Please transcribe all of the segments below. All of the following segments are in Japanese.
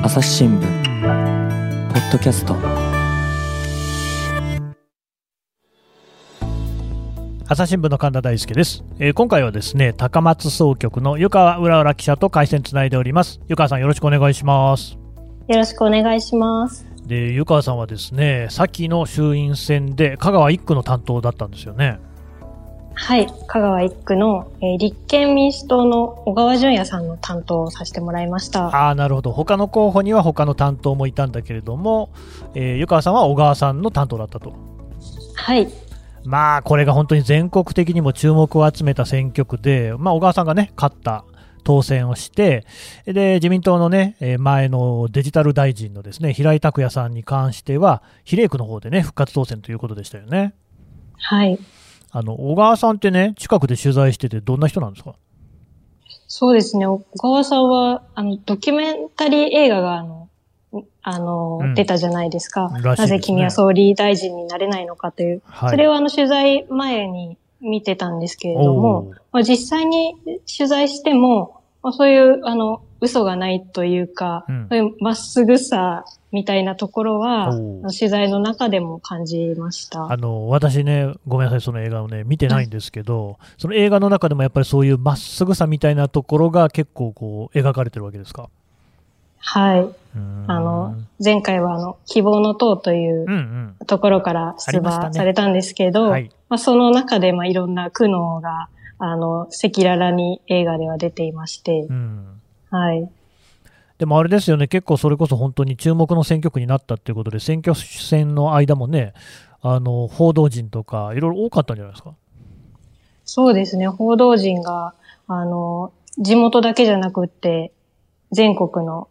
朝日新聞ポッドキャスト。朝日新聞の神田大輔です、えー今回はですね高松総局の湯川浦浦記者と回線つないでおります。湯川さんよろしくお願いします。よろしくお願いします。で湯川さんはですね先の衆院選で香川1区の担当だったんですよねはい。香川一区の、えー立憲民主党の小川淳也さんの担当をさせてもらいました。ああなるほど他の候補には他の担当もいたんだけれども、えー湯川さんは小川さんの担当だったとはい。まあこれが本当に全国的にも注目を集めた選挙区で、まあ、小川さんがね勝った当選をしてで自民党のねえー前のデジタル大臣のですね平井拓也さんに関しては比例区の方でね復活当選ということでしたよねはい。あの小川さんってね近くで取材しててどんな人なんですか？そうですね。小川さんは、あの、ドキュメンタリー映画が、あの、あの、うん出たじゃないですか。すねなぜ君は総理大臣になれないのかという。はいそれをあの、取材前に見てたんですけれどおもー、まあ、実際に取材しても、まあ、そういう、あの、嘘がないというか、うんそういうまっすぐさみたいなところは、取材の中でも感じました。あの私ね、ごめんなさい、その映画をね、見てないんですけど、その映画の中でもやっぱりそういうまっすぐさみたいなところが結構こう描かれてるわけですか？はい。あの、前回はあの、希望の党という。ところから出馬されたんですけど、はい。まあ、その中でまあいろんな苦悩が、あの、赤裸々に映画では出ていましてう、ん。はい。でもあれですよね、結構それこそ本当に注目の選挙区になったっていうことで、選挙戦の間もね、あの報道陣とか、いろいろ多かったんじゃないですか？そうですね、報道陣が、あの、地元だけじゃなくって、全国の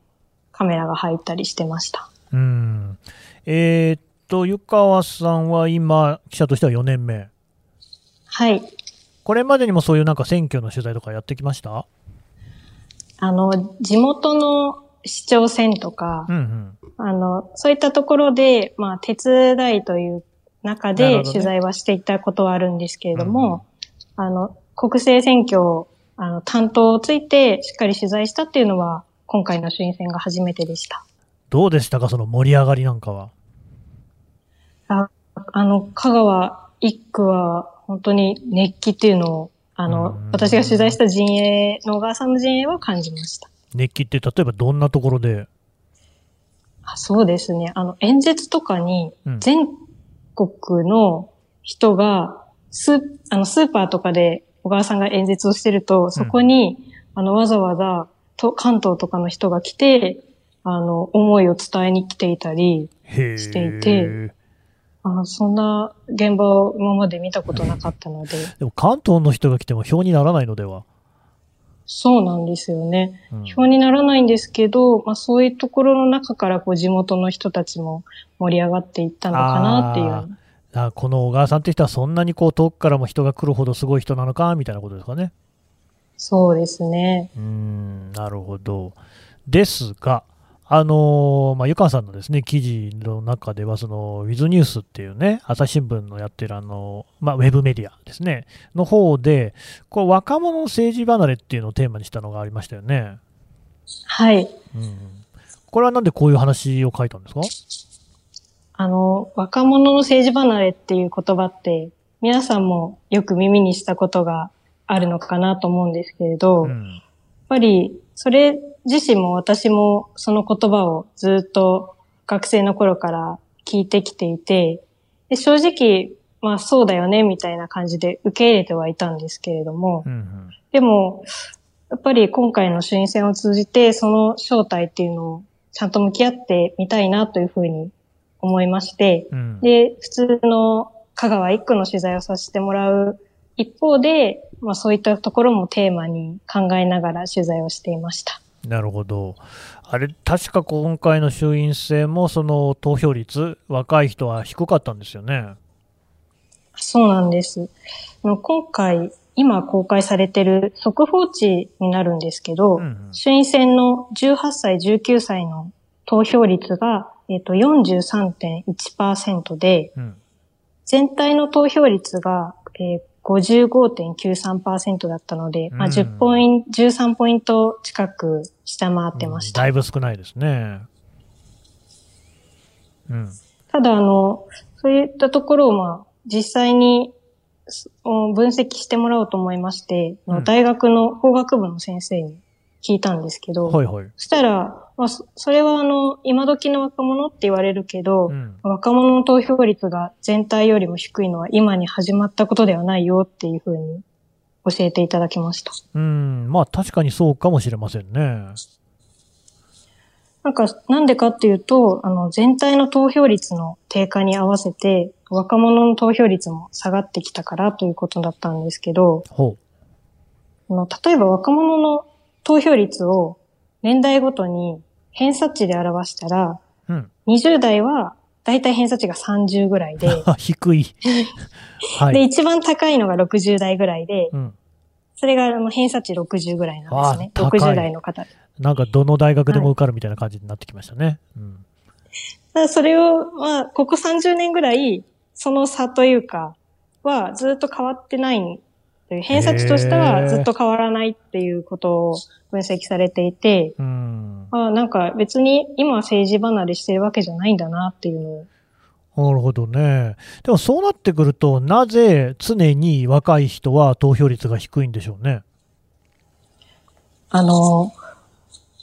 カメラが入ったりしてました。うん。えーっと、湯川さんは今、記者としては4年目。はい。これまでにもそういうなんか選挙の取材とかやってきました？あの、地元の市長選とかうんう、ん。あの、そういったところで、まあ、手伝いという中で取材はしていたことはあるんですけれども、あの、国政選挙を、あの、担当をついてしっかり取材したっていうのは、今回の衆院選が初めてでした。どうでしたか、その盛り上がりなんかは。ああの、香川一区は、本当に熱気っていうのを、あうん。の、私が取材した陣営、の小川さんの陣営は感じました。熱気って例えばどんなところで、あそうですね。あの、演説とかにうん、全国の人が、スー、あの、スーパーとかで小川さんが演説をしてると、そこに、あの、わざわざ、と、関東とかの人が来て、あの、思いを伝えに来ていたり、していてあそんな現場を今まで見たことなかったので、でも関東の人が来ても票にならないのでは。そうなんですよね。うん票にならないんですけど、まあそういうところの中からこう地元の人たちも盛り上がっていったのかなっていう。あこの小川さんって人はそんなにこう遠くからも人が来るほどすごい人なのかみたいなことですかね。そうですね。うーん、なるほど。ですが、あのーまあ、湯川さんのですね、記事の中では、その、ウィズニュースっていうね、朝日新聞のやってるあの、まあ、ウェブメディアですね、の方で、こう、若者の政治離れっていうのをテーマにしたのがありましたよね。はい。うん。これはなんでこういう話を書いたんですか？あの、若者の政治離れっていう言葉って、皆さんもよく耳にしたことがあるのかなと思うんですけれど、やっうん。ぱり、それ自身も私もその言葉をずっと学生の頃から聞いてきていて、で正直、まあそうだよね、みたいな感じで受け入れてはいたんですけれども、うんうん。でも、やっぱり今回の衆院選を通じて、その正体っていうのをちゃんと向き合ってみたいなというふうに思いまして、うん。で、普通の香川一区の取材をさせてもらう一方で、まあそういったところもテーマに考えながら取材をしていました。なるほど。あれ、確か今回の衆院選も、その投票率、若い人は低かったんですよね。そうなんです。今回、今公開されている速報値になるんですけど、うんうん衆院選の18歳、19歳の投票率が、えっと43.1%で、うん。全体の投票率が、えー55.93%だったので、まあ、10ポイント、13ポイント近く下回ってました。だいぶ少ないですね。うん。ただ、あの、そういったところを、まあ、実際にす分析してもらおうと思いまして、うん大学の法学部の先生に聞いたんですけど、はいはい。そしたら、まあ、そそれはあの、今時の若者って言われるけど、うん。若者の投票率が全体よりも低いのは今に始まったことではないよっていうふうに教えていただきました。うん。まあ確かにそうかもしれませんね。なんか、なんでかっていうと、あの、全体の投票率の低下に合わせて、若者の投票率も下がってきたからということだったんですけど、ほあの例えば若者の投票率を年代ごとに偏差値で表したら、う。うん。20代はだいたい偏差値が30ぐらいで、低い。はで、い。一番高いのが60代ぐらいで、うん。それがあの偏差値60ぐらいなんですね。あ高い60代の方。なんかどの大学でも受かるみたいな感じになってきましたね。うん。ただそれを、まあ、ここ30年ぐらい、その差というか、はずっと変わってないという、偏差値としてはずっと変わらないっていうことを分析されていて、うん。あなんか別に今は政治離れしてるわけじゃないんだなっていうのを。なるほどね。でもそうなってくると、なぜ常に若い人は投票率が低いんでしょうね？あの、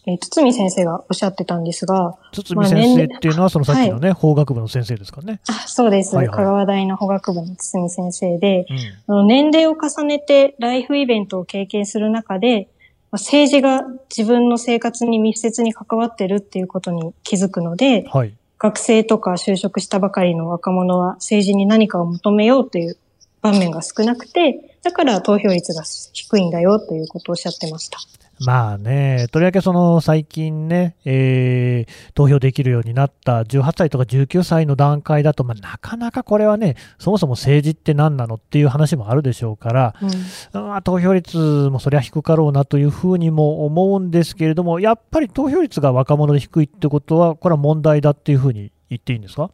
えー、堤先生がおっしゃってたんですが、堤先生っていうのは、そのさっきのね、法学部の先生ですかね。あそうです、はいはい香川大の法学部の堤先生で、うん。あの年齢を重ねてライフイベントを経験する中で、まあ政治が自分の生活に密接に関わってるっていうことに気づくので、はい。学生とか就職したばかりの若者は政治に何かを求めようという場面が少なくて、だから投票率が低いんだよということをおっしゃってました。まあね、とりわけその最近ね、えー投票できるようになった18歳とか19歳の段階だと、まあ、なかなかこれはね、そもそも政治って何なのっていう話もあるでしょうから、うんまあ、投票率もそりゃ低かろうなというふうにも思うんですけれども、やっぱり投票率が若者で低いってことは、これは問題だっていうふうに言っていいんですか？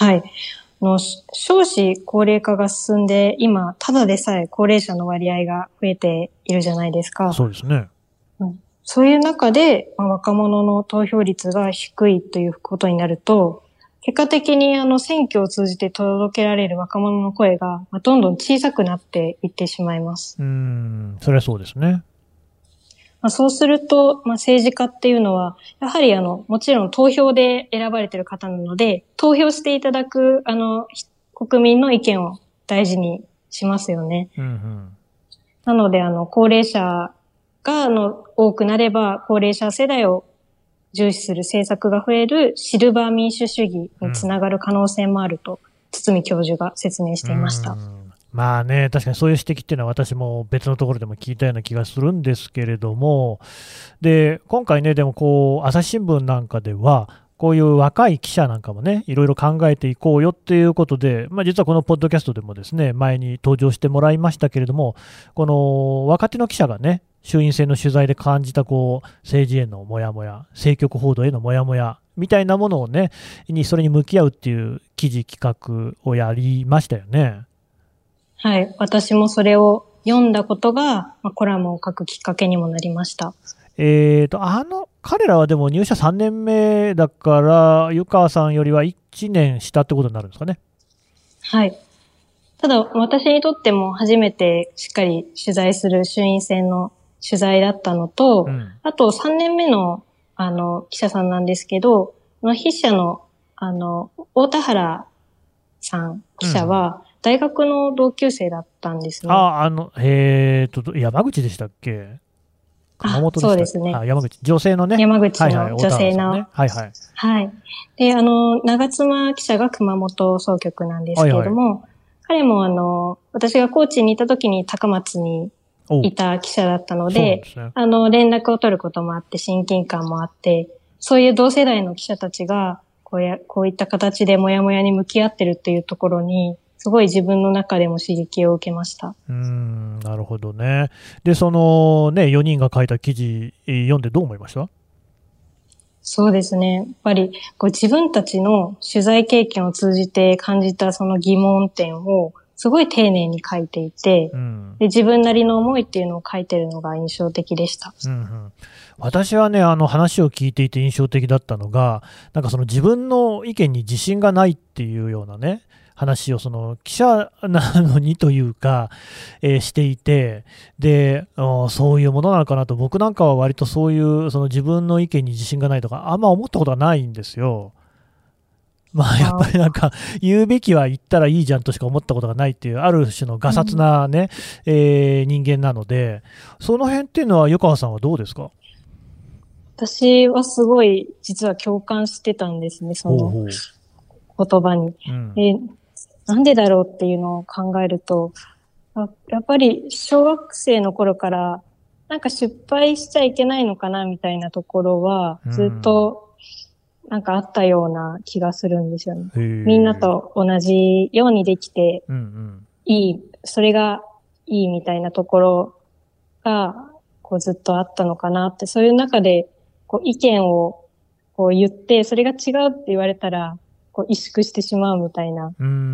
はい。あのし少子高齢化が進んで、今、ただでさえ高齢者の割合が増えているじゃないですか。そうですね。そういう中で、まあ、若者の投票率が低いということになると、結果的にあの選挙を通じて届けられる若者の声が、まあ、どんどん小さくなっていってしまいます。うーん、それはそうですね。まあ、そうすると、まあ、政治家っていうのは、やはりあの、もちろん投票で選ばれている方なので、投票していただく、あの、ひ国民の意見を大事にしますよね。うんうん。なので、あの、高齢者が、あの、多くなれば、高齢者世代を重視する政策が増えるシルバー民主主義につながる可能性もあると、堤教授が説明していましたう。んまあね、確かにそういう指摘っていうのは私も別のところでも聞いたような気がするんですけれども、で、今回ね、でもこう、朝日新聞なんかでは、こういう若い記者なんかもね、いろいろ考えていこうよっていうことで、まあ、実はこのポッドキャストでもですね、前に登場してもらいましたけれども、この若手の記者がね、衆院選の取材で感じたこう政治へのモヤモヤ、政局報道へのモヤモヤみたいなものをね、にそれに向き合うっていう記事企画をやりましたよね。はい。私もそれを読んだことが、まあ、コラムを書くきっかけにもなりました。えーと、あの、彼らはでも入社3年目だから、湯川さんよりは1年下ってことになるんですかね？はい。ただ、私にとっても初めてしっかり取材する衆院選の取材だったのと、うん。あと3年目の、あの、記者さんなんですけど、筆者の、あの、大田原さん、記者は、大学の同級生だったんですね。あ、あの、えーと、山口でしたっけ？熊本でしたそうですねあ、山口。女性のね。山口はいはい、の女性の、大田原さんねはいはい。はい。で、あの、長妻記者が熊本総局なんですけれども、彼もあの、私が高知にいた時に高松においた記者だったので、ですね。あの、連絡を取ることもあって、親近感もあって、そういう同世代の記者たちが、こうや、こういった形でモヤモヤに向き合ってるっていうところに、すごい自分の中でも刺激を受けました。うーん、なるほどね。で、そのね、4人が書いた記事えー読んでどう思いました？そうですね。やっぱり、こう自分たちの取材経験を通じて感じたその疑問点をすごい丁寧に書いていて、うん。で自分なりの思いっていうのを書いてるのが印象的でした。うんうん、私はね、あの話を聞いていて印象的だったのが、なんかその自分の意見に自信がないっていうようなね、話をその記者なのにというか、えーしていて、で、そういうものなのかなと、僕なんかは割とそういうその自分の意見に自信がないとか、あんま思ったことがないんですよ。まあ、やっぱりなんか、言うべきは言ったらいいじゃんとしか思ったことがないっていう、ある種のガサツなね、えー人間なので、その辺っていうのは、湯川さんはどうですか？私はすごい実は共感してたんですね、その言葉に。うん。で、なんでだろうっていうのを考えると、あやっぱり小学生の頃から、なんか失敗しちゃいけないのかなみたいなところはうん、ずっとなんかあったような気がするんですよね。へー。みんなと同じようにできてうんうん。いい、それがいいみたいなところが、こうずっとあったのかなって、そういう中で、こう意見をこう言って、それが違うって言われたら、こう萎縮してしまうみたいな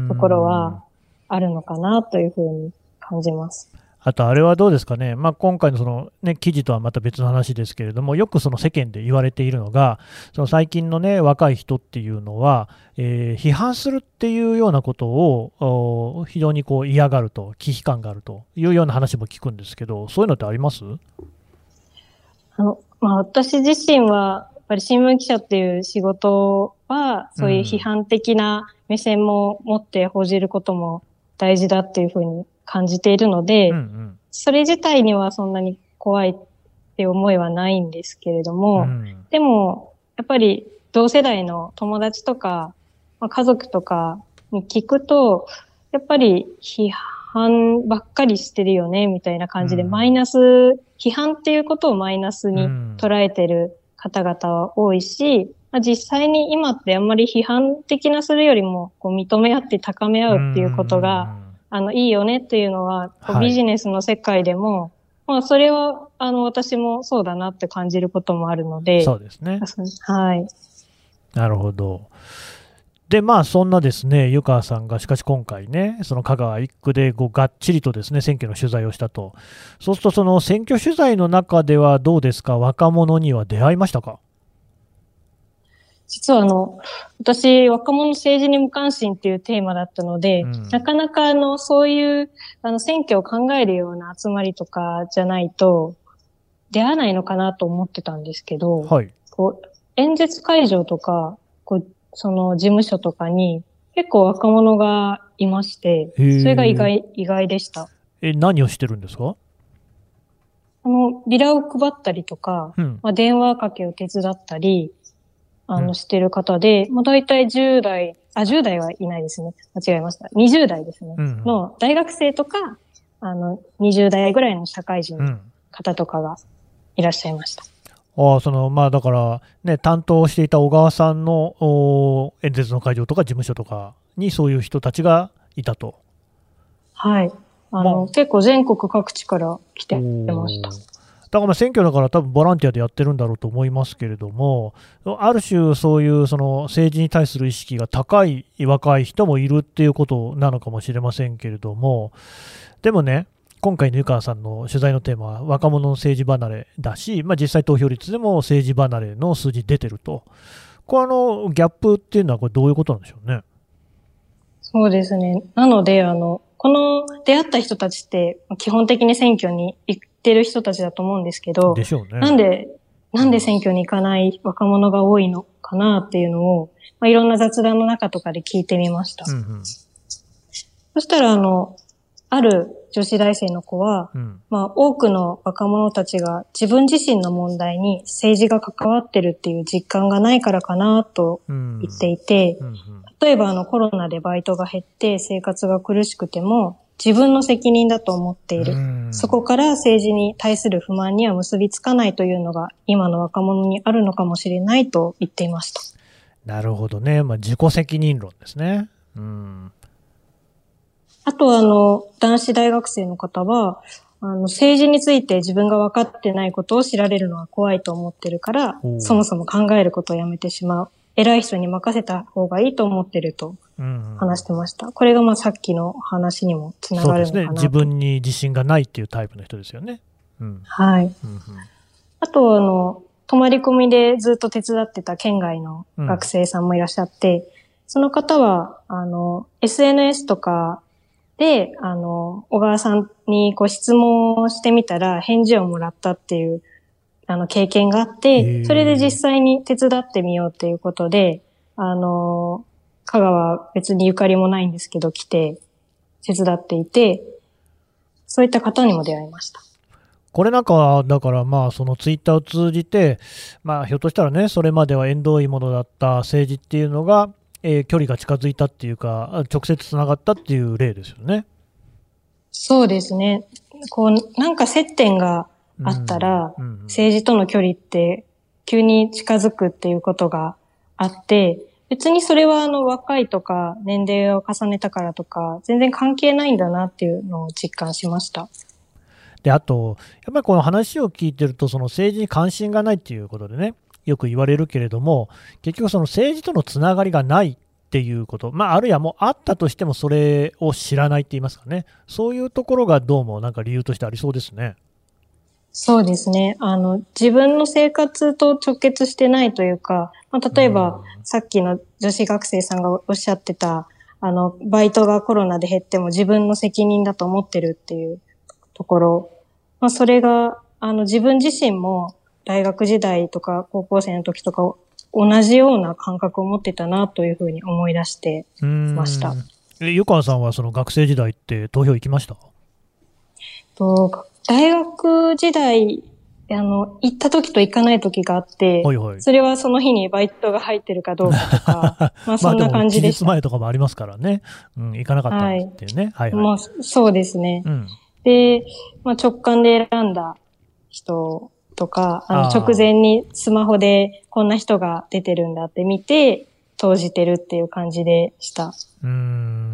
ところはあるのかなというふうに感じます。あと、あれはどうですかね、まあ、今回のその、ね、記事とはまた別の話ですけれども、よくその世間で言われているのが、その最近の、ね、若い人っていうのは、えー批判するっていうようなことをお非常にこう嫌がると、危機感があるというような話も聞くんですけど、そういうのってあります？あの、まあ私自身は、やっぱり新聞記者っていう仕事は、そういう批判的な目線も持って報じることも大事だっていうふうに感じているので、うんうん。それ自体にはそんなに怖いって思いはないんですけれども、うん。でも、やっぱり同世代の友達とか、まあ、家族とかに聞くと、やっぱり批判ばっかりしてるよね、みたいな感じで、うん。マイナス、批判っていうことをマイナスにうん。捉えてる方々は多いし、まあ、実際に今ってあんまり批判的なするよりも、こう認め合って高め合うっていうことが、あの、いいよねっていうのは、こうはいビジネスの世界でも、まあ、それは、あの、私もそうだなって感じることもあるのうんで、そうですね。はい。なるほど。で、まあ、そんなですね、湯川さんが、しかし今回ね、その香川一区でこうがっちりとですね、選挙の取材をしたと。そうすると、その選挙取材の中ではどうですか、若者には出会いましたか？実はあの、私、若者政治に無関心っていうテーマだったので、うんなかなかあの、そういう、あの、選挙を考えるような集まりとかじゃないと、出会わないのかなと思ってたんですけど、はい。こう、演説会場とか、こう、その事務所とかに、結構若者がいまして、それが意外、意外でした。え、何をしてるんですか？あの、ビラを配ったりとか、うん。まあ、電話かけを手伝ったり、あの、うんしてる方で、まあ、大体10代、あ、10代はいないですね。間違えました。20代ですね。うん。の大学生とか、あの、20代ぐらいの社会人のうん。方とかがいらっしゃいました。ああ、その、まあ、だから、ね、担当していた小川さんのお演説の会場とか事務所とかにそういう人たちがいたと。はい。あの、まあ結構全国各地から来てましただからま選挙だから多分ボランティアでやってるんだろうと思いますけれども、ある種そういうその政治に対する意識が高い若い人もいるっていうことなのかもしれませんけれども、でもね、今回の湯川さんの取材のテーマは若者の政治離れだし、まあ、実際投票率でも政治離れの数字出てると。これのギャップっていうのはこれどういうことなんでしょうね？そうですね。なので、あの、この出会った人たちって、基本的に選挙に行ってる人たちだと思うんですけど、でしょうね。なんで、なんで選挙に行かない若者が多いのかなっていうのを、まあ、いろんな雑談の中とかで聞いてみました。うんうんそしたら、あの、ある女子大生の子は、うんまあ、多くの若者たちが自分自身の問題に政治が関わってるっていう実感がないからかなとうん言っていて、うんうん例えばあのコロナでバイトが減って生活が苦しくても自分の責任だと思っている。うんそこから政治に対する不満には結びつかないというのが今の若者にあるのかもしれないと言っていました。なるほどね。まあ、自己責任論ですね。うん。あとはあの、男子大学生の方は、あの、政治について自分が分かってないことを知られるのは怖いと思ってるからそもそも考えることをやめてしまう。偉い人に任せた方がいいと思ってるとうん話してました。これがまあさっきの話にもつなそうですね。がるのかなと。自分に自信がないっていうタイプの人ですよね。うん。はい。うんうんあと、あの、泊まり込みでずっと手伝ってた県外の学生さんもいらっしゃって、その方は、あの、SNS とかで、あの、小川さんにこう質問をしてみたら返事をもらったっていう、あの、経験があって、それで実際に手伝ってみようっていうことで、あの、香川別にゆかりもないんですけど、来て手伝っていて、そういった方にも出会いました。これなんかは、だからまあ、そのツイッターを通じて、まあ、ひょっとしたらね、それまでは縁遠いものだった政治っていうのが、えー距離が近づいたっていうか、直接つながったっていう例ですよね。そうですね。こう、なんか接点があったら、うんうん政治との距離って急に近づくっていうことがあって、別にそれはあの若いとか年齢を重ねたからとか全然関係ないんだなっていうのを実感しました。で、あと、やっぱりこの話を聞いてると、その政治に関心がないっていうことでね、よく言われるけれども、結局その政治とのつながりがないっていうこと、まあ、あるいはもうあったとしてもそれを知らないって言いますかね、そういうところがどうもなんか理由としてありそうですね。そうですね。あの、自分の生活と直結してないというか、まあ、例えば、さっきの女子学生さんがおっしゃってた、あの、バイトがコロナで減っても自分の責任だと思ってるっていうところ。まあ、それが、あの、自分自身も大学時代とか高校生の時とか同じような感覚を持ってたなというふうに思い出して、ましたえ湯川さんはその学生時代って投票行きました？と大学時代、あの、行った時と行かない時があって、はいはい。それはその日にバイトが入ってるかどうかとか、まあそんな感じでした。まあ前とかもありますからね。うん、行かなかったっていうね。はい、はい、まあそうですね。うん。で、まあ、直感で選んだ人とか、あの直前にスマホでこんな人が出てるんだって見て、投じてるっていう感じでした。うーん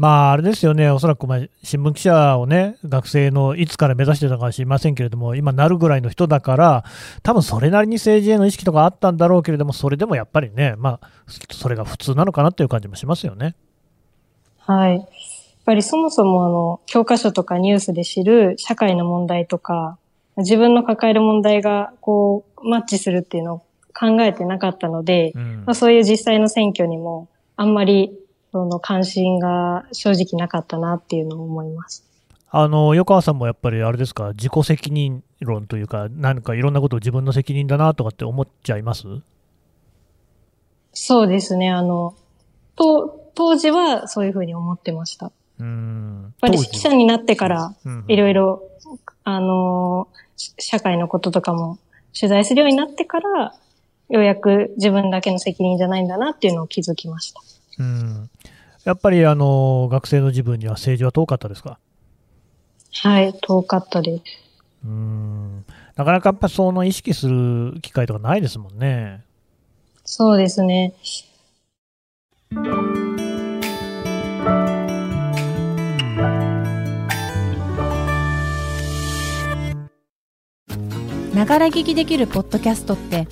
まあ、あれですよね、おそらくまあ新聞記者をね、学生のいつから目指してたかは知りませんけれども、今なるぐらいの人だから、多分それなりに政治への意識とかあったんだろうけれども、それでもやっぱりね、まあ、それが普通なのかなっていう感じもしますよね。はい。やっぱりそもそもあの、教科書とかニュースで知る社会の問題とか、自分の抱える問題がこう、マッチするっていうのを考えてなかったので、うんまあ、そういう実際の選挙にもあんまりその関心が正直なかったなっていうのを思います。あの横川さんもやっぱりあれですか、自己責任論というか、何かいろんなことを自分の責任だなとかって思っちゃいます？そうですね。あの、と、当時はそういうふうに思ってました。やっうーんぱり当時記者になってからうんいろいろ、あのし社会のこととかも取材するようになってから、ようやく自分だけの責任じゃないんだなっていうのを気づきました。うんやっぱりあの学生の自分には政治は遠かったですか？はい、遠かったです。うーんなかなかやっぱその意識する機会とかないですもんね。そうですね。ながら聞きできるポッドキャストって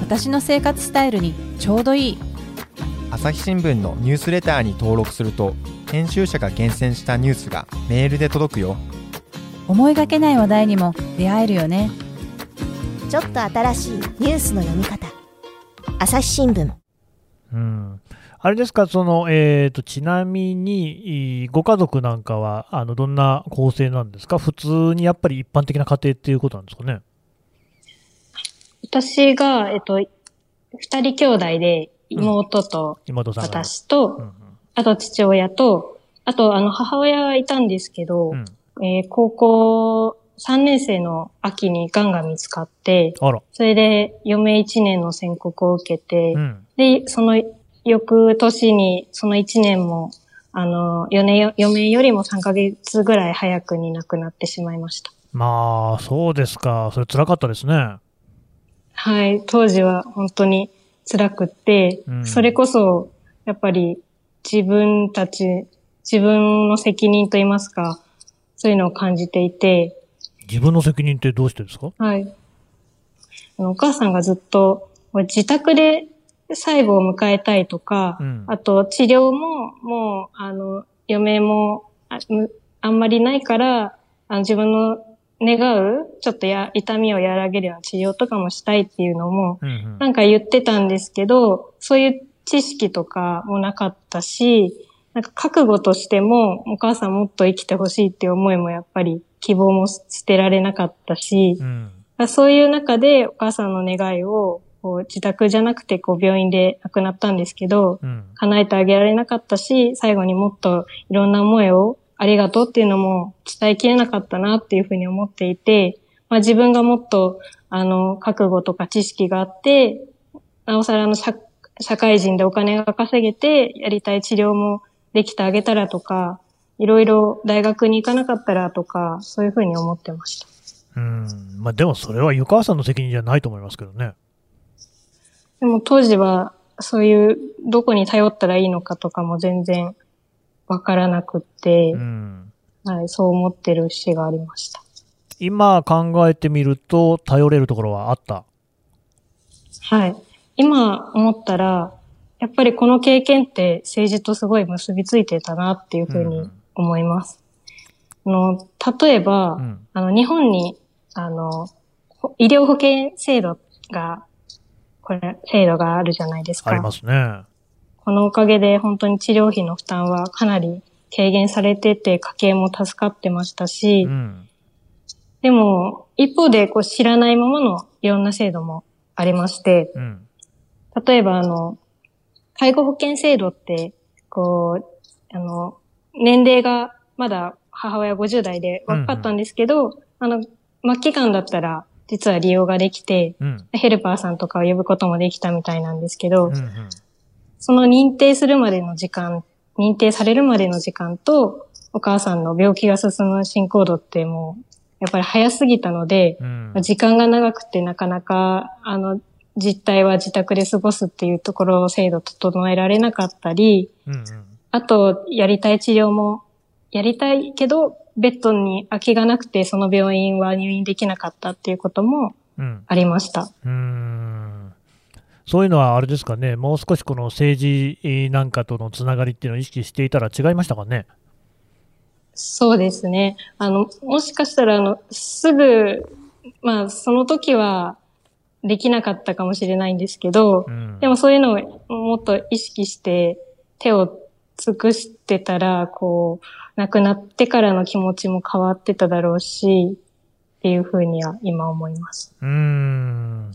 私の生活スタイルにちょうどいい朝日新聞のニュースレターに登録すると編集者が厳選したニュースがメールで届くよ。思いがけない話題にも出会えるよね。ちょっと新しいニュースの読み方。朝日新聞。うん。あれですか、そのえー、とちなみに、いご家族なんかはあのどんな構成なんですか、普通にやっぱり一般的な家庭っていうことなんですかね？私が、えっと、二人兄弟で、妹と。私と、あと父親と、あとあの母親がいたんですけど、うんえー高校3年生の秋に癌が見つかって、それで余命1年の宣告を受けて、うん、で、その翌年に、その1年も、あの、余命余命よりも3ヶ月ぐらい早くに亡くなってしまいました。まあ、そうですか、それ辛かったですね。はい、当時は本当に辛くって、うん。それこそ、やっぱり自分たち、自分の責任と言いますか、そういうのを感じていて、自分の責任ってどうしてですか？はい。あのお母さんがずっと、自宅で最後を迎えたいとか、うん。あと治療ももう、あの、余命もあむあんまりないから、あの自分の願う、ちょっとや痛みを和らげるような治療とかもしたいっていうのも、うんうん。なんか言ってたんですけど、そういう知識とかもなかったし、なんか覚悟としても、お母さんもっと生きてほしいっていう思いもやっぱり希望も捨てられなかったし、うん。そういう中でお母さんの願いをこう自宅じゃなくてこう病院で亡くなったんですけど、うん。叶えてあげられなかったし、最後にもっといろんな思いをありがとうっていうのも伝えきれなかったなっていうふうに思っていて、まあ自分がもっとあの覚悟とか知識があって、なおさらあの社社会人でお金が稼げてやりたい治療もできてあげたらとか、いろいろ大学に行かなかったらとか、そういうふうに思ってました。うんまあ、でもそれは湯川さんの責任じゃないと思いますけどね。でも当時はそういうどこに頼ったらいいのかとかも全然わからなくって、うんはい、そう思ってる節がありました。今考えてみると、頼れるところはあった？はい。今思ったら、やっぱりこの経験って政治とすごい結びついてたなっていうふうに思います。あの例えば、うんあの日本にあのほ医療保険制度が、これ、制度があるじゃないですか。ありますね。このおかげで本当に治療費の負担はかなり軽減されてて、家計も助かってましたし、うん。でも、一方でこう知らないままのいろんな制度もありまして、うん。例えばあの、介護保険制度って、こう、あの、年齢がまだ母親50代で若かったんですけど、あの、末期間だったら実は利用ができて、うん。ヘルパーさんとかを呼ぶこともできたみたいなんですけど、うん。うんその認定するまでの時間、認定されるまでの時間と、お母さんの病気が進む進行度ってもう、やっぱり早すぎたので、うん。時間が長くてなかなか、あの、実態は自宅で過ごすっていうところを制度整えられなかったり、うん。うん。あと、やりたい治療も、やりたいけど、ベッドに空きがなくて、その病院は入院できなかったっていうこともうん。ありました。うーんそういうのはあれですかね、もう少しこの政治なんかとのつながりっていうのを意識していたら違いましたかね。そうですね。あの、もしかしたら、あの、すぐ、まあ、その時はできなかったかもしれないんですけど、うん、でもそういうのをもっと意識して手を尽くしてたら、こう、亡くなってからの気持ちも変わってただろうし、っていうふうには今思います。うーん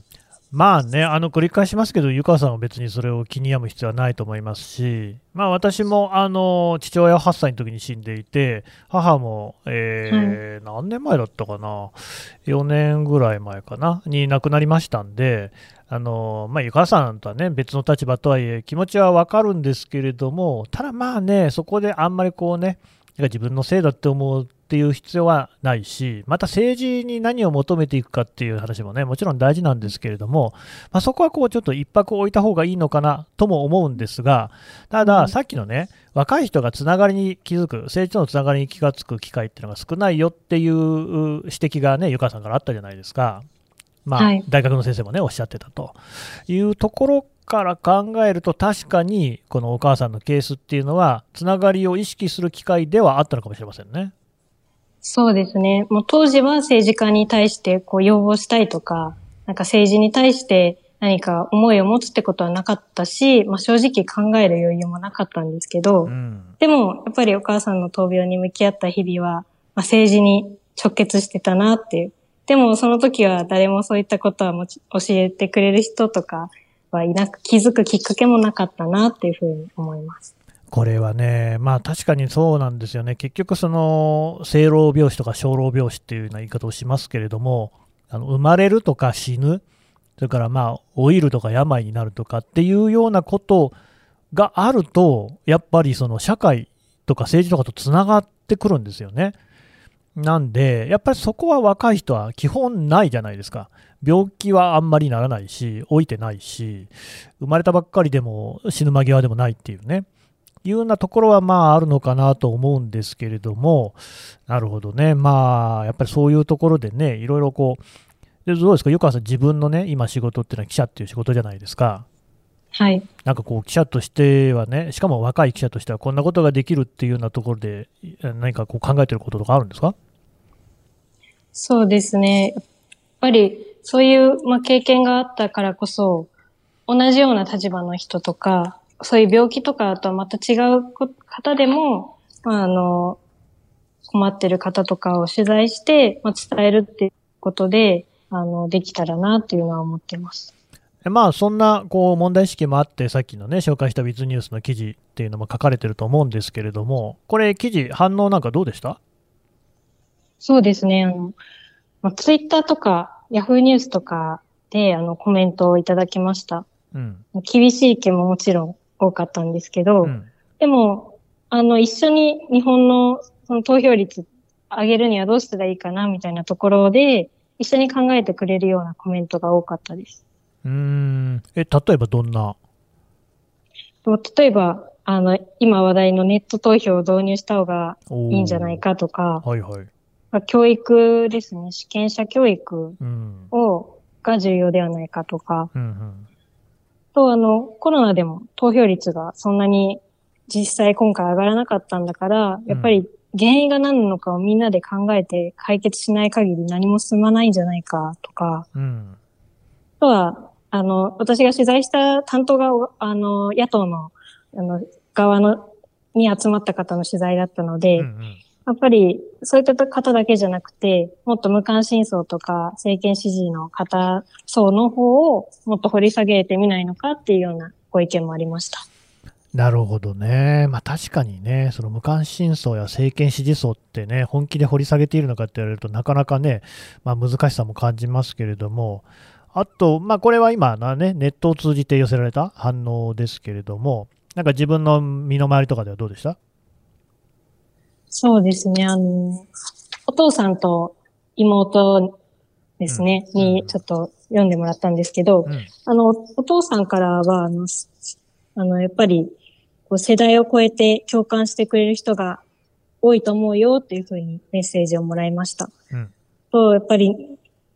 まあね、あの繰り返しますけど、湯川さんは別にそれを気に病む必要はないと思いますし、まあ、私もあの父親は8歳の時に死んでいて、母も、えー何年前だったかな、4年ぐらい前かな、に亡くなりましたんで、あのまあ、湯川さんとはね、別の立場とはいえ、気持ちはわかるんですけれども、ただまあね、そこであんまりこうね、自分のせいだって思うっていう必要はないし、また政治に何を求めていくかっていう話もね、もちろん大事なんですけれども、まあ、そこはこうちょっと一泊置いた方がいいのかなとも思うんですが、ただ、さっきのね、若い人がつながりに気づく、政治とのつながりに気がつく機会っていうのが少ないよっていう指摘がね、湯川さんからあったじゃないですか。まあ、はい大学の先生もね、おっしゃってたというところから考えると、確かにこのお母さんのケースっていうのは、つながりを意識する機会ではあったのかもしれませんね。そうですね。もう当時は政治家に対してこう要望したいとか、なんか政治に対して何か思いを持つってことはなかったし、まあ、正直考える余裕もなかったんですけど、うん。でも、やっぱりお母さんの闘病に向き合った日々は、まあ、政治に直結してたなっていう。でも、その時は誰もそういったことはもち教えてくれる人とかはいなく、気づくきっかけもなかったなっていうふうに思います。これはね、まあ確かにそうなんですよね。結局その、生老病死とか小老病死っていうような言い方をしますけれども、あの生まれるとか死ぬ、それからまあ、老いるとか病になるとかっていうようなことがあると、やっぱりその社会とか政治とかとつながってくるんですよね。なんで、やっぱりそこは若い人は基本ないじゃないですか。病気はあんまりならないし、老いてないし、生まれたばっかりでも死ぬ間際でもないっていうね。いうようなところはまああるのかなと思うんですけれども、なるほどね、まあやっぱりそういうところでね、いろいろこう、でどうですか、湯川さん、自分のね、今仕事っていうのは記者っていう仕事じゃないですか。はい。なんかこう、記者としてはね、しかも若い記者としては、こんなことができるっていうようなところで、え何かこう考えてることとかあるんですか？そうですね。やっぱり、そういう、まあ、経験があったからこそ、同じような立場の人とか、そういう病気とかとはまた違うこ方でも、まあ、あの、困ってる方とかを取材して、まあ、伝えるっていうことで、あの、できたらなっていうのは思ってます。えまあ、そんなこう問題意識もあって、さっきのね、紹介したウィズニュースの記事っていうのも書かれてると思うんですけれども、これ、記事、反応なんかどうでした？そうですね。あの、まあ、ツイッターとか、ヤフーニュースとかで、あの、コメントをいただきました。うん。厳しい意見ももちろん多かったんですけど、うん。でも、あの、一緒に日本のその投票率上げるにはどうしたらいいかな、みたいなところで、一緒に考えてくれるようなコメントが多かったです。うーん。え、例えばどんな？例えば、あの、今話題のネット投票を導入した方がいいんじゃないかとか、はいはい。まあ教育ですね、主権者教育うん。を、が重要ではないかとか、うんうん。と、あの、コロナでも投票率がそんなに実際今回上がらなかったんだから、やっぱり原因が何なのかをみんなで考えて解決しない限り何も進まないんじゃないかとか、うん。あとは、あの、私が取材した担当が、あの、野党の、あの、側の、に集まった方の取材だったので、うんうんやっぱり、そういった方だけじゃなくて、もっと無関心層とか、政権支持の方層の方をもっと掘り下げてみないのかっていうようなご意見もありました。なるほどね。まあ確かにね、その無関心層や政権支持層ってね、本気で掘り下げているのかって言われるとなかなかね、まあ難しさも感じますけれども、あと、まあこれは今のね、ネットを通じて寄せられた反応ですけれども、なんか自分の身の回りとかではどうでした？そうですね。あの、お父さんと妹ですね、うんにちょっと読んでもらったんですけど、うん。あの、お父さんからは、あの、すあの、やっぱり、こう世代を超えて共感してくれる人が多いと思うよっていうふうにメッセージをもらいました。うんと、やっぱり、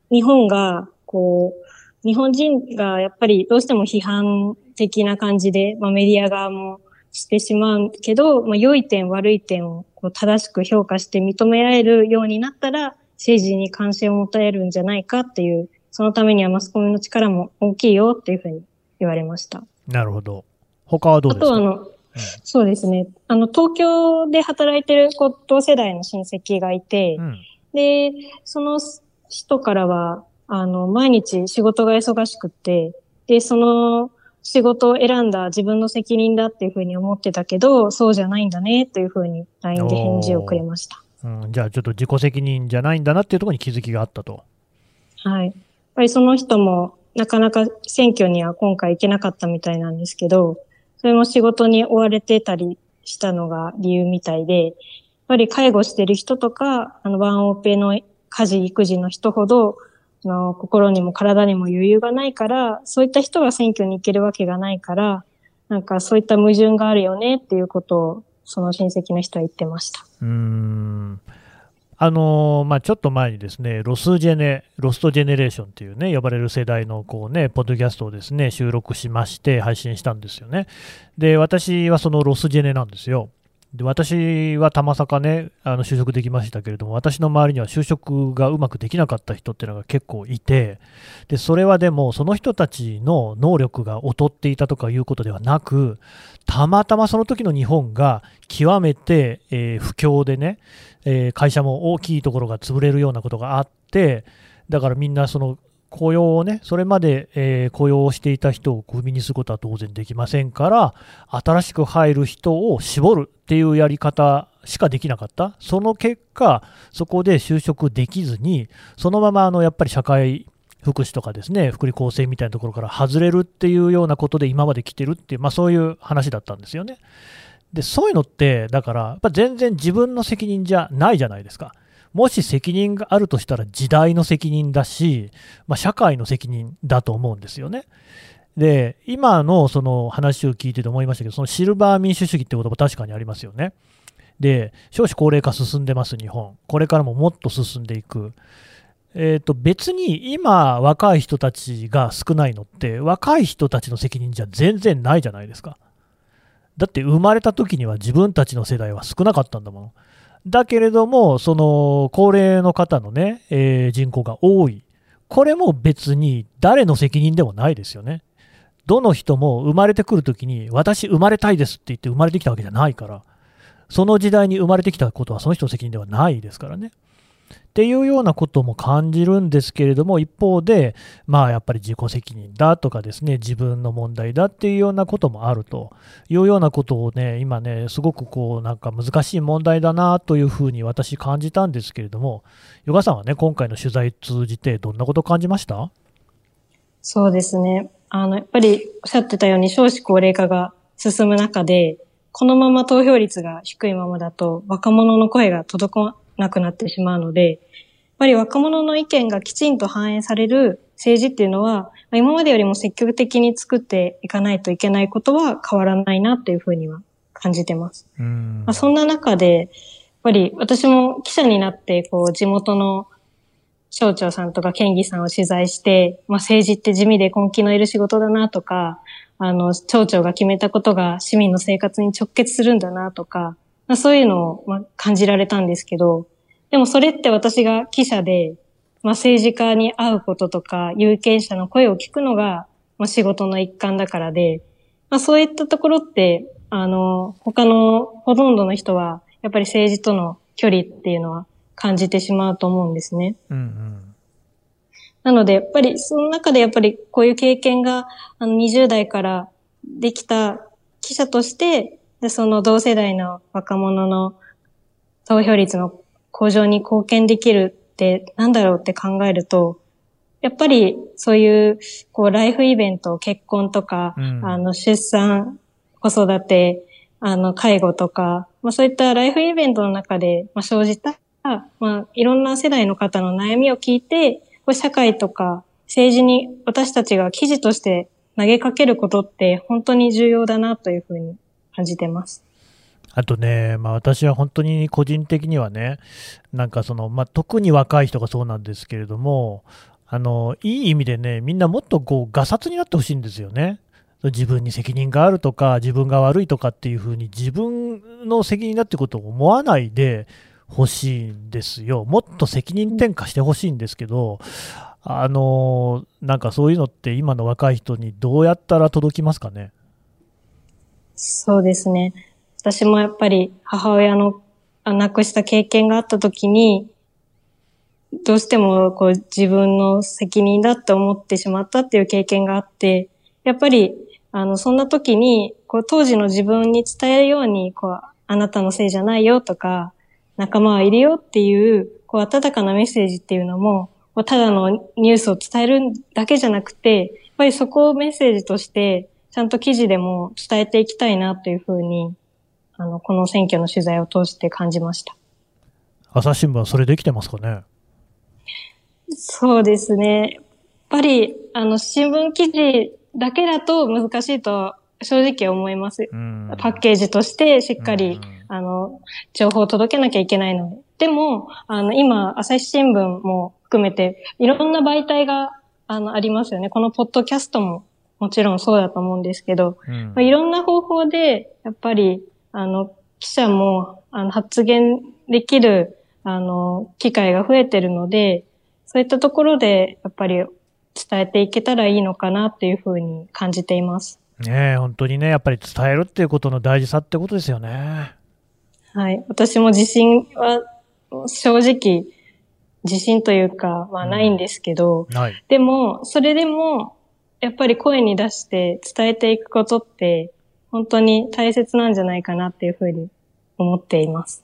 日本が、こう、日本人がやっぱりどうしても批判的な感じで、まあメディア側もしてしまうけど、まあ良い点悪い点をこう正しく評価して認められるようになったら、政治に関心を持たれるんじゃないかっていう、そのためにはマスコミの力も大きいよっていうふうに言われました。なるほど。他はどうあとはあですかの、そうですね。あの、東京で働いてる同世代の親戚がいて、うん。で、その人からは、あの、毎日仕事が忙しくって、で、その仕事を選んだ自分の責任だっていうふうに思ってたけど、そうじゃないんだねというふうに LINE で返事をくれました。うん、じゃあちょっと自己責任じゃないんだなっていうところに気づきがあったと。はい。やっぱりその人もなかなか選挙には今回行けなかったみたいなんですけど、それも仕事に追われてたりしたのが理由みたいで、やっぱり介護してる人とか、あの、ワンオペの家事、育児の人ほど、あの心にも体にも余裕がないから、そういった人が選挙に行けるわけがないから、なんかそういった矛盾があるよねっていうことを、その親戚の人は言ってました。うん。あのまあ、ちょっと前にですね、ロスジェネ、ロストジェネレーションっていうね、呼ばれる世代のこうね、ポッドキャストをですね、収録しまして配信したんですよね。で、私はそのロスジェネなんですよ。で、私はたまさかね、あの就職できましたけれども、私の周りには就職がうまくできなかった人っていうのが結構いて、で、それはでも、その人たちの能力が劣っていたとかいうことではなく、たまたまその時の日本が極めて、えー不況でね、えー会社も大きいところが潰れるようなことがあって、だからみんなその雇用をね、それまで、えー雇用をしていた人をクビにすることは当然できませんから、新しく入る人を絞るっていうやり方しかできなかった。その結果、そこで就職できずに、そのままあのやっぱり社会福祉とかですね、福利厚生みたいなところから外れるっていうようなことで今まで来てるっていう、まあそういう話だったんですよね。で、そういうのって、だから、やっぱ全然自分の責任じゃないじゃないですか。もし責任があるとしたら時代の責任だし、まあ、社会の責任だと思うんですよね。で、今のその話を聞いてて思いましたけど、そのシルバー民主主義って言葉確かにありますよね。で、少子高齢化進んでます、日本。これからももっと進んでいく。えー、と別に今、若い人たちが少ないのって、若い人たちの責任じゃ全然ないじゃないですか。だって生まれた時には自分たちの世代は少なかったんだもん。だけれども、その高齢の方のね、えー人口が多い。これも別に誰の責任でもないですよね。どの人も生まれてくるときに、私生まれたいですって言って生まれてきたわけじゃないから、その時代に生まれてきたことはその人の責任ではないですからね。っていうようなことも感じるんですけれども、一方で、まあやっぱり自己責任だとかですね、自分の問題だっていうようなこともあるというようなことをね、今ね、すごくこう、なんか難しい問題だなというふうに私感じたんですけれども、ヨガさんはね、今回の取材通じてどんなこと感じました？そうですね。あの、やっぱりおっしゃってたように少子高齢化が進む中で、このまま投票率が低いままだと若者の声が届かなくなってしまうので、やっぱり若者の意見がきちんと反映される政治っていうのは、まあ今までよりも積極的に作っていかないといけないことは変わらないなっていうふうには感じてます。うんまあ、そんな中で、やっぱり私も記者になって、こう、地元の省庁さんとか県議さんを取材して、まあ、政治って地味で根気のいる仕事だなとか、あの、町長が決めたことが市民の生活に直結するんだなとか、まあ、そういうのを、まあ、感じられたんですけど、でもそれって私が記者で、まあ、政治家に会うこととか、有権者の声を聞くのが、まあ、仕事の一環だからで、まあ、そういったところって、あの、他のほとんどの人は、やっぱり政治との距離っていうのは感じてしまうと思うんですね。うんうんなので、やっぱり、その中でやっぱりこういう経験が、あの、20代からできた記者として、でその同世代の若者の投票率の向上に貢献できるってなんだろうって考えると、やっぱりそういう、こう、ライフイベント、結婚とか、うん。あの、出産、子育て、あの、介護とか、まあそういったライフイベントの中で、まあ、生じた、まあ、いろんな世代の方の悩みを聞いて、こう社会とか政治に私たちが記事として投げかけることって本当に重要だなというふうに感じてます。あとね、まあ、私は本当に個人的にはね、なんかその、まあ、特に若い人がそうなんですけれども、あのいい意味でね、みんなもっとこう、がさつになってほしいんですよね。自分に責任があるとか、自分が悪いとかっていうふうに、自分の責任だってことを思わないでほしいんですよ。もっと責任転嫁してほしいんですけど、あのなんかそういうのって、今の若い人にどうやったら届きますかね。そうですね。私もやっぱり母親の亡くした経験があった時に、どうしてもこう自分の責任だって思ってしまったっていう経験があって、やっぱりあのそんな時にこう当時の自分に伝えるようにこうあなたのせいじゃないよとか仲間はいるよっていうこう温かなメッセージっていうのもただのニュースを伝えるだけじゃなくてやっぱりそこをメッセージとしてちゃんと記事でも伝えていきたいなというふうにあのこの選挙の取材を通して感じました。朝日新聞はそれできてますかね？そうですね。やっぱり、あの、新聞記事だけだと難しいと正直思います。うんパッケージとしてしっかり、うんあの、情報を届けなきゃいけないので。でも、あの、今、朝日新聞も含めて、いろんな媒体が、あの、ありますよね。このポッドキャストももちろんそうだと思うんですけど、うんまあ、いろんな方法で、やっぱり、あの、記者も、あの、発言できる、あの、機会が増えてるので、そういったところで、やっぱり伝えていけたらいいのかなっていうふうに感じています。ねえ本当にね、やっぱり伝えるっていうことの大事さってことですよね。はい。私も自信は、正直、自信というか、まあないんですけど、はい。でも、それでも、やっぱり声に出して伝えていくことって、本当に大切なんじゃないかなっていうふうに思っています。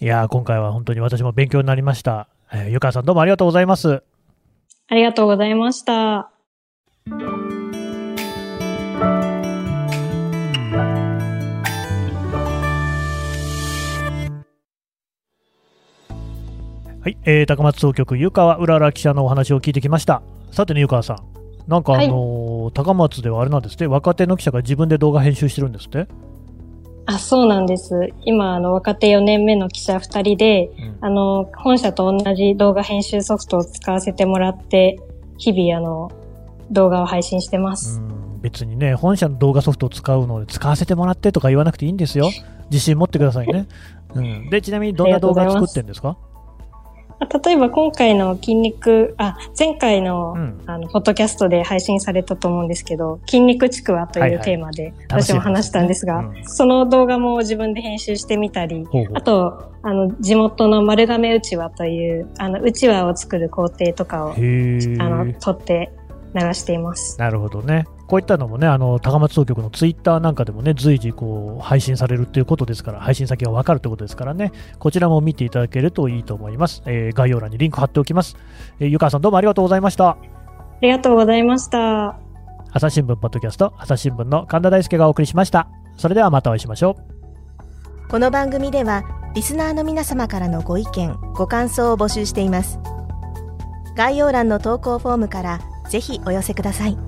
いやー今回は本当に私も勉強になりました。えーゆかさんどうもありがとうございます。ありがとうございました。はい、えー高松総局湯川うらら記者のお話を聞いてきました。さてね、湯川さん。なんかあのー高松ではあれなんですね、若手の記者が自分で動画編集してるんですって？あ、そうなんです。今、あの、若手4年目の記者2人で、うんあの、本社と同じ動画編集ソフトを使わせてもらって、日々、あの、動画を配信してます。うん別にね、本社の動画ソフトを使うので使わせてもらってとか言わなくていいんですよ。自信持ってくださいね。うん、で、ちなみにどんな動画作ってるんですか？あ例えば今回の筋肉、あ、前回の、うん。あの、ポッドキャストで配信されたと思うんですけど、筋肉ちくわとはいはい。いうテーマで、私も話したんですが、うん。その動画も自分で編集してみたり、ほうほう。あと、あの、地元の丸亀うちわという、あの、うちわを作る工程とかを、あの、撮って流しています。なるほどね。こういったのもね、あの高松総局のツイッターなんかでもね、随時こう配信されるということですから、配信先が分かるということですからね、こちらも見ていただけるといいと思います。えー概要欄にリンク貼っておきます。えーゆかわさんどうもありがとうございました。ありがとうございました。朝日新聞ポッドキャスト、朝日新聞の神田大輔がお送りしました。それではまたお会いしましょう。この番組ではリスナーの皆様からのご意見ご感想を募集しています概要欄の投稿フォームからぜひお寄せください